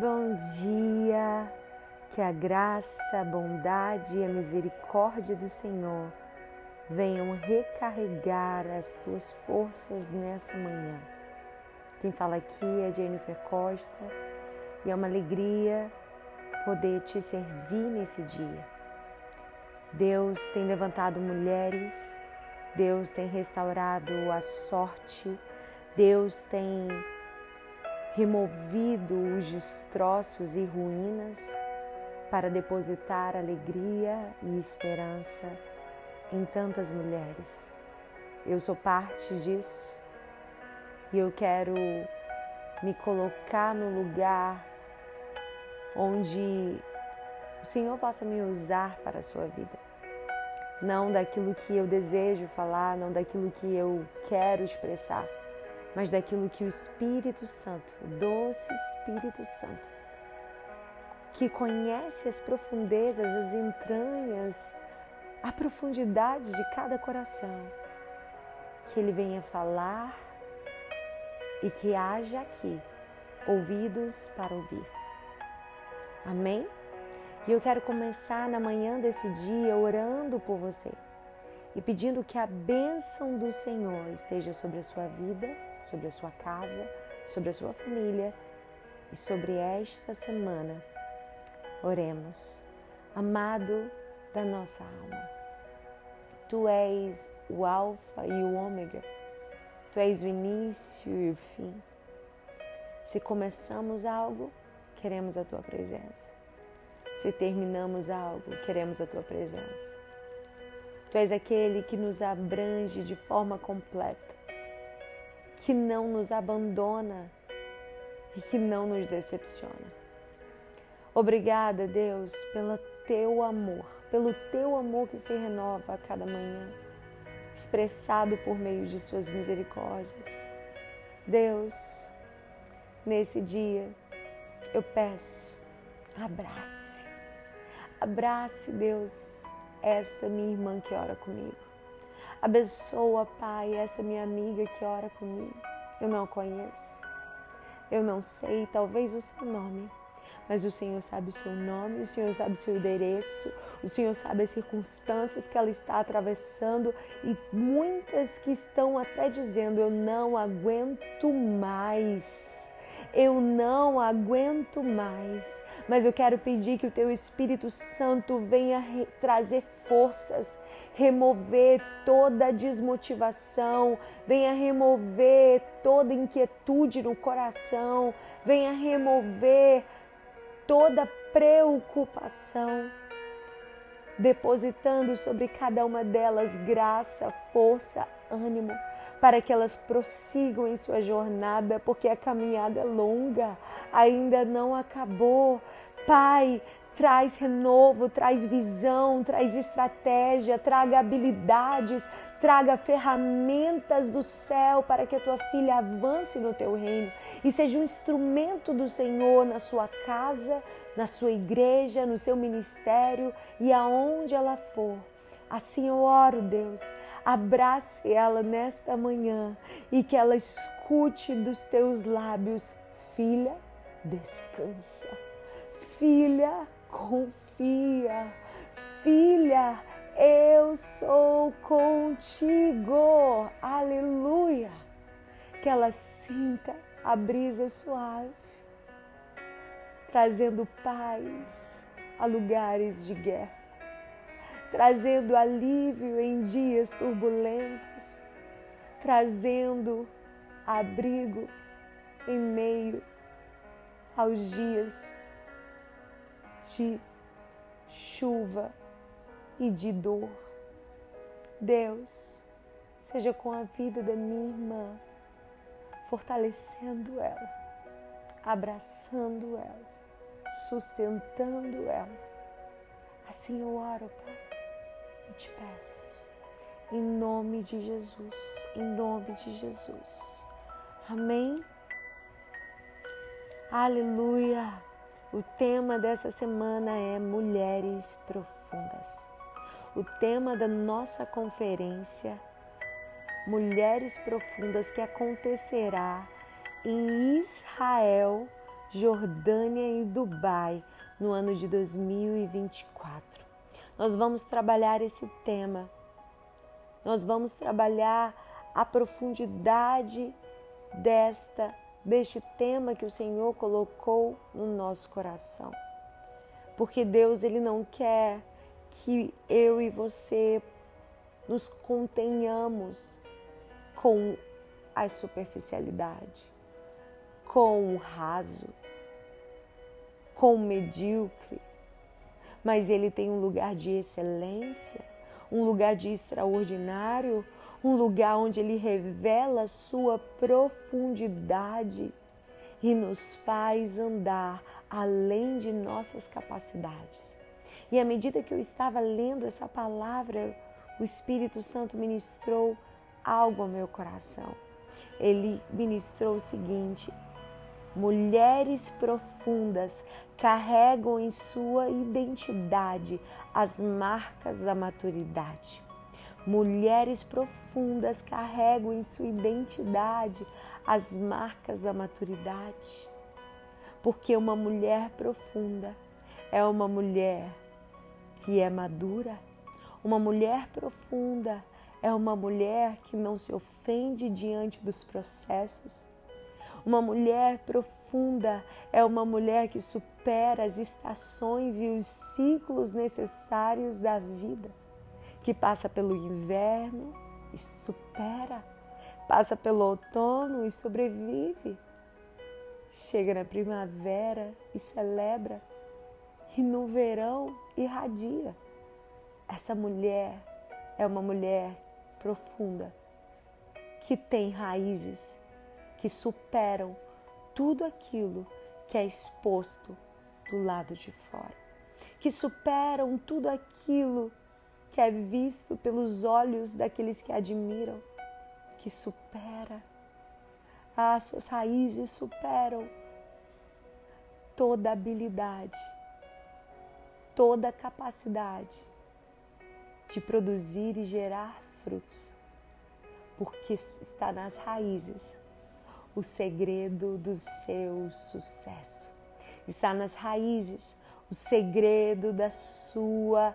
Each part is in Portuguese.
Bom dia, que a graça, a bondade e a misericórdia do Senhor venham recarregar as tuas forças nessa manhã. Quem fala aqui é Jennifer Costa e é uma alegria poder te servir nesse dia. Deus tem levantado mulheres, Deus tem restaurado a sorte, Deus tem removido os destroços e ruínas para depositar alegria e esperança em tantas mulheres. Eu sou parte disso e eu quero me colocar no lugar onde o Senhor possa me usar para a sua vida. Não daquilo que eu desejo falar, não daquilo que eu quero expressar, mas daquilo que o Espírito Santo, o doce Espírito Santo, que conhece as profundezas, as entranhas, a profundidade de cada coração, que ele venha falar e que haja aqui ouvidos para ouvir. Amém? E eu quero começar na manhã desse dia orando por você e pedindo que a bênção do Senhor esteja sobre a sua vida, sobre a sua casa, sobre a sua família e sobre esta semana. Oremos. Amado da nossa alma, Tu és o Alfa e o Ômega, Tu és o início e o fim. Se começamos algo, queremos a Tua presença. Se terminamos algo, queremos a Tua presença. Tu és aquele que nos abrange de forma completa, que não nos abandona e que não nos decepciona. Obrigada, Deus, pelo teu amor, pelo teu amor que se renova a cada manhã, expressado por meio de suas misericórdias. Deus, nesse dia, eu peço, abrace, abrace, Deus, esta minha irmã que ora comigo. Abençoa, Pai, esta minha amiga que ora comigo. Eu não conheço, eu não sei, talvez o seu nome, mas o Senhor sabe o seu nome, o Senhor sabe o seu endereço, o Senhor sabe as circunstâncias que ela está atravessando e muitas que estão até dizendo: Eu não aguento mais eu não aguento mais. Mas eu quero pedir que o teu Espírito Santo venha trazer forças, remover toda desmotivação, venha remover toda inquietude no coração, venha remover toda preocupação depositando sobre cada uma delas graça, força, ânimo, para que elas prossigam em sua jornada, porque a caminhada é longa, ainda não acabou. Pai, traz renovo, traz visão, traz estratégia, traga habilidades, traga ferramentas do céu para que a tua filha avance no teu reino e seja um instrumento do Senhor na sua casa, na sua igreja, no seu ministério e aonde ela for. Assim eu oro, Deus, abrace ela nesta manhã e que ela escute dos teus lábios, filha, descansa. Filha, confia. Filha, eu sou contigo. Aleluia. Que ela sinta a brisa suave, trazendo paz a lugares de guerra, trazendo alívio em dias turbulentos, trazendo abrigo em meio aos dias de chuva e de dor. Deus, seja com a vida da minha irmã, fortalecendo ela, abraçando ela, sustentando ela. Assim eu oro, Pai, e te peço, em nome de Jesus, em nome de Jesus. Amém. Aleluia. O tema dessa semana é Mulheres Profundas. O tema da nossa conferência Mulheres Profundas que acontecerá em Israel Jordânia e Dubai no ano de 2024. Nós vamos trabalhar esse tema. Nós vamos trabalhar a profundidade desta deste tema que o Senhor colocou no nosso coração. Porque Deus ele não quer que eu e você nos contenhamos com a superficialidade, com o raso, com o medíocre, mas ele tem um lugar de excelência, um lugar de extraordinário, um lugar onde ele revela sua profundidade e nos faz andar além de nossas capacidades. E à medida que eu estava lendo essa palavra, o Espírito Santo ministrou algo ao meu coração. Ele ministrou o seguinte: mulheres profundas carregam em sua identidade as marcas da maturidade. Mulheres profundas carregam em sua identidade as marcas da maturidade. Porque uma mulher profunda é uma mulher que é madura. Uma mulher profunda é uma mulher que não se ofende diante dos processos. Uma mulher profunda é uma mulher que supera as estações e os ciclos necessários da vida que passa pelo inverno e supera, passa pelo outono e sobrevive, chega na primavera e celebra, e no verão irradia. Essa mulher é uma mulher profunda, que tem raízes que superam tudo aquilo que é exposto do lado de fora, que superam tudo aquilo que é visto pelos olhos daqueles que admiram, que supera. As suas raízes superam toda habilidade, toda capacidade de produzir e gerar frutos, porque está nas raízes o segredo do seu sucesso. Está nas raízes o segredo da sua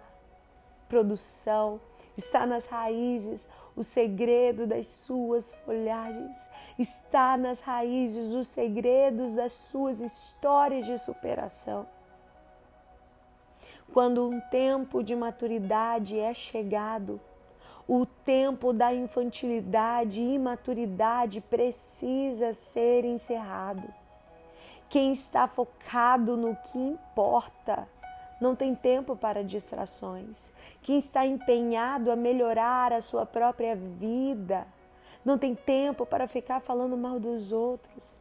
produção, está nas raízes o segredo das suas folhagens, está nas raízes os segredos das suas histórias de superação. Quando um tempo de maturidade é chegado, o tempo da infantilidade e imaturidade precisa ser encerrado. Quem está focado no que importa não tem tempo para distrações. Quem está empenhado a melhorar a sua própria vida não tem tempo para ficar falando mal dos outros,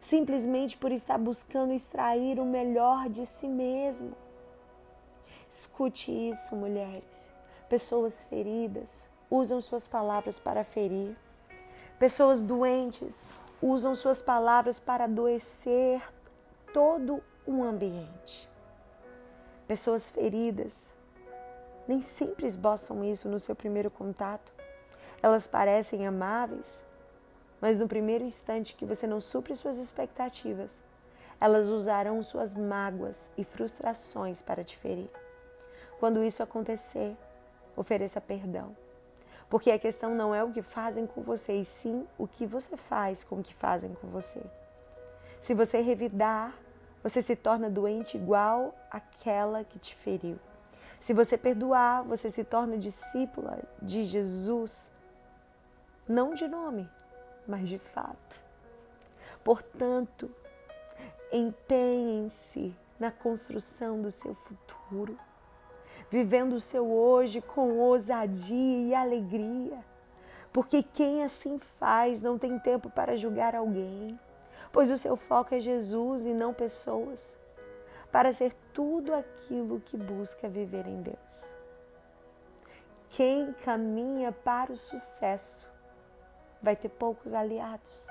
simplesmente por estar buscando extrair o melhor de si mesmo. Escute isso, mulheres. Pessoas feridas usam suas palavras para ferir. Pessoas doentes usam suas palavras para adoecer todo um ambiente. Pessoas feridas nem sempre esboçam isso no seu primeiro contato. Elas parecem amáveis, mas no primeiro instante que você não supre suas expectativas, elas usarão suas mágoas e frustrações para te ferir. Quando isso acontecer, ofereça perdão. Porque a questão não é o que fazem com você, e sim o que você faz com o que fazem com você. Se você revidar, você se torna doente igual àquela que te feriu. Se você perdoar, você se torna discípula de Jesus, não de nome, mas de fato. Portanto, empenhem-se na construção do seu futuro, vivendo o seu hoje com ousadia e alegria, porque quem assim faz não tem tempo para julgar alguém pois o seu foco é Jesus e não pessoas, para ser tudo aquilo que busca viver em Deus. Quem caminha para o sucesso vai ter poucos aliados,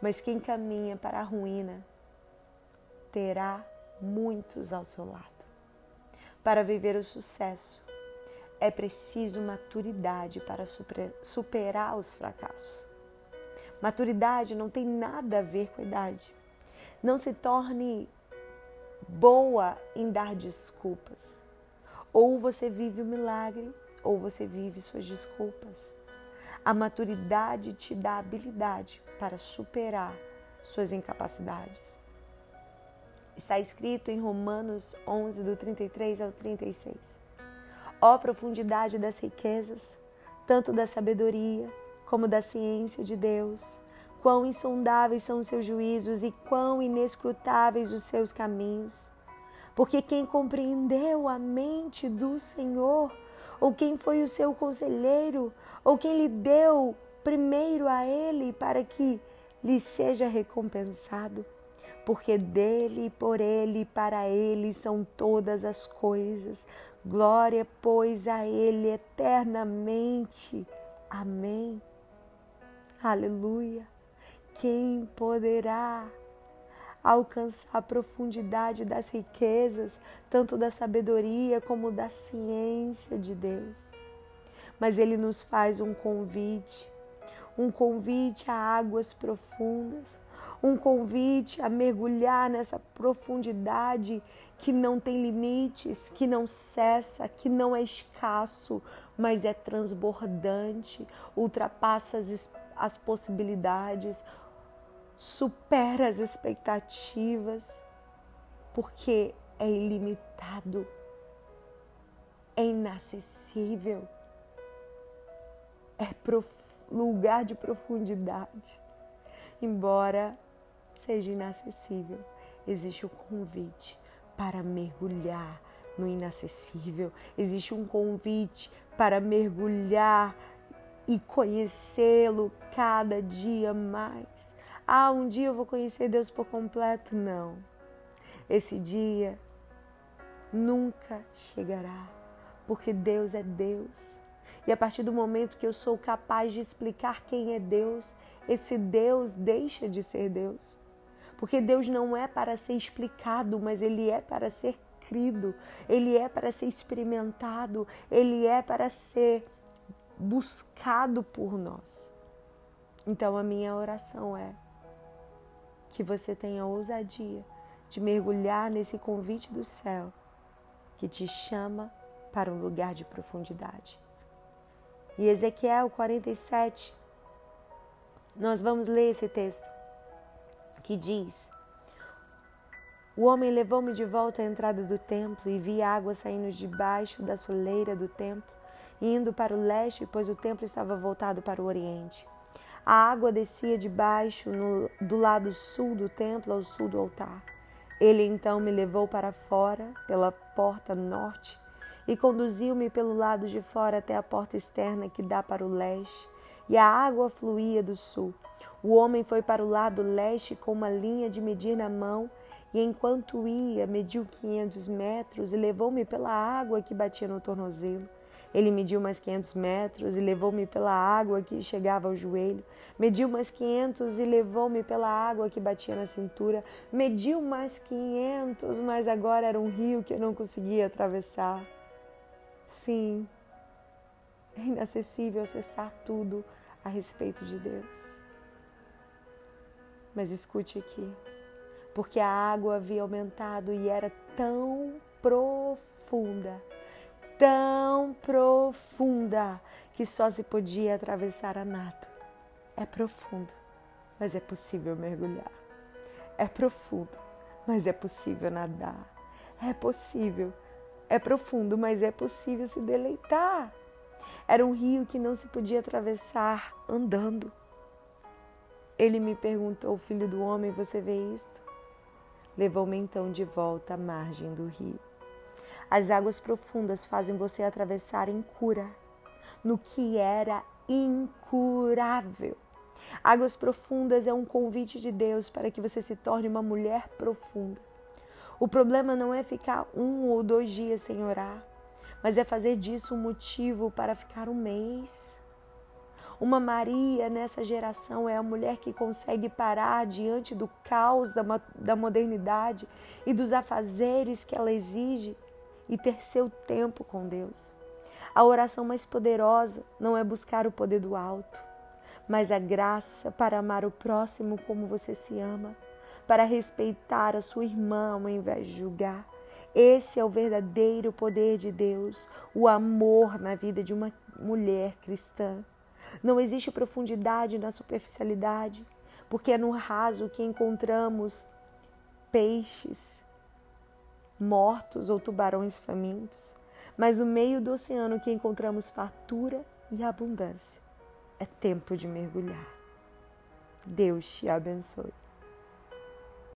mas quem caminha para a ruína terá muitos ao seu lado. Para viver o sucesso, é preciso maturidade para superar os fracassos. Maturidade não tem nada a ver com idade. Não se torne boa em dar desculpas. Ou você vive o milagre, ou você vive suas desculpas. A maturidade te dá habilidade para superar suas incapacidades. Está escrito em Romanos 11, do 33 ao 36. Ó profundidade das riquezas, tanto da sabedoria como da ciência de Deus, quão insondáveis são os seus juízos e quão inescrutáveis os seus caminhos. Porque quem compreendeu a mente do Senhor, ou quem foi o seu conselheiro, ou quem lhe deu primeiro a ele para que lhe seja recompensado? Porque dele, por ele e para ele são todas as coisas. Glória, pois, a ele eternamente. Amém. Aleluia. Quem poderá alcançar a profundidade das riquezas, tanto da sabedoria como da ciência de Deus? Mas ele nos faz um convite, um convite a águas profundas, um convite a mergulhar nessa profundidade que não tem limites, que não cessa, que não é escasso, mas é transbordante, ultrapassa as, as possibilidades, supera as expectativas, porque é ilimitado, é inacessível, é lugar de profundidade. Embora seja inacessível, existe o convite para mergulhar no inacessível, existe um convite para mergulhar e conhecê-lo cada dia mais. Ah, um dia eu vou conhecer Deus por completo? Não. Esse dia nunca chegará, porque Deus é Deus. E a partir do momento que eu sou capaz de explicar quem é Deus, esse Deus deixa de ser Deus. Porque Deus não é para ser explicado, mas ele é para ser crido, ele é para ser experimentado, ele é para ser buscado por nós. Então a minha oração é que você tenha ousadia de mergulhar nesse convite do céu que te chama para um lugar de profundidade. E Ezequiel 47, nós vamos ler esse texto que diz: O homem levou-me de volta à entrada do templo e vi água saindo debaixo da soleira do templo, indo para o leste, pois o templo estava voltado para o oriente. A água descia de baixo, no, do lado sul do templo ao sul do altar. Ele então me levou para fora, pela porta norte, e conduziu-me pelo lado de fora até a porta externa que dá para o leste, e a água fluía do sul. O homem foi para o lado leste com uma linha de medir na mão, e enquanto ia, mediu quinhentos metros e levou-me pela água que batia no tornozelo. Ele mediu mais quinhentos metros e levou-me pela água que chegava ao joelho. Mediu mais quinhentos e levou-me pela água que batia na cintura. Mediu mais quinhentos, mas agora era um rio que eu não conseguia atravessar. Sim, é inacessível acessar tudo a respeito de Deus. Mas escute aqui, porque a água havia aumentado e era tão profunda, tão profunda, que só se podia atravessar a nado. É profundo, mas é possível mergulhar. É profundo, mas é possível nadar. É possível, é profundo, mas é possível se deleitar. Era um rio que não se podia atravessar andando. Ele me perguntou, filho do homem, você vê isto? Levou-me então de volta à margem do rio. As águas profundas fazem você atravessar em cura, no que era incurável. Águas profundas é um convite de Deus para que você se torne uma mulher profunda. O problema não é ficar um ou dois dias sem orar, mas é fazer disso um motivo para ficar um mês uma Maria nessa geração é a mulher que consegue parar diante do caos da, da modernidade e dos afazeres que ela exige e ter seu tempo com Deus. A oração mais poderosa não é buscar o poder do alto, mas a graça para amar o próximo como você se ama. para respeitar a sua irmã ao invés de julgar. Esse é o verdadeiro poder de Deus, o amor na vida de uma mulher cristã. Não existe profundidade na superficialidade, porque é no raso que encontramos peixes mortos ou tubarões famintos, mas no meio do oceano que encontramos fartura e abundância. É tempo de mergulhar. Deus te abençoe.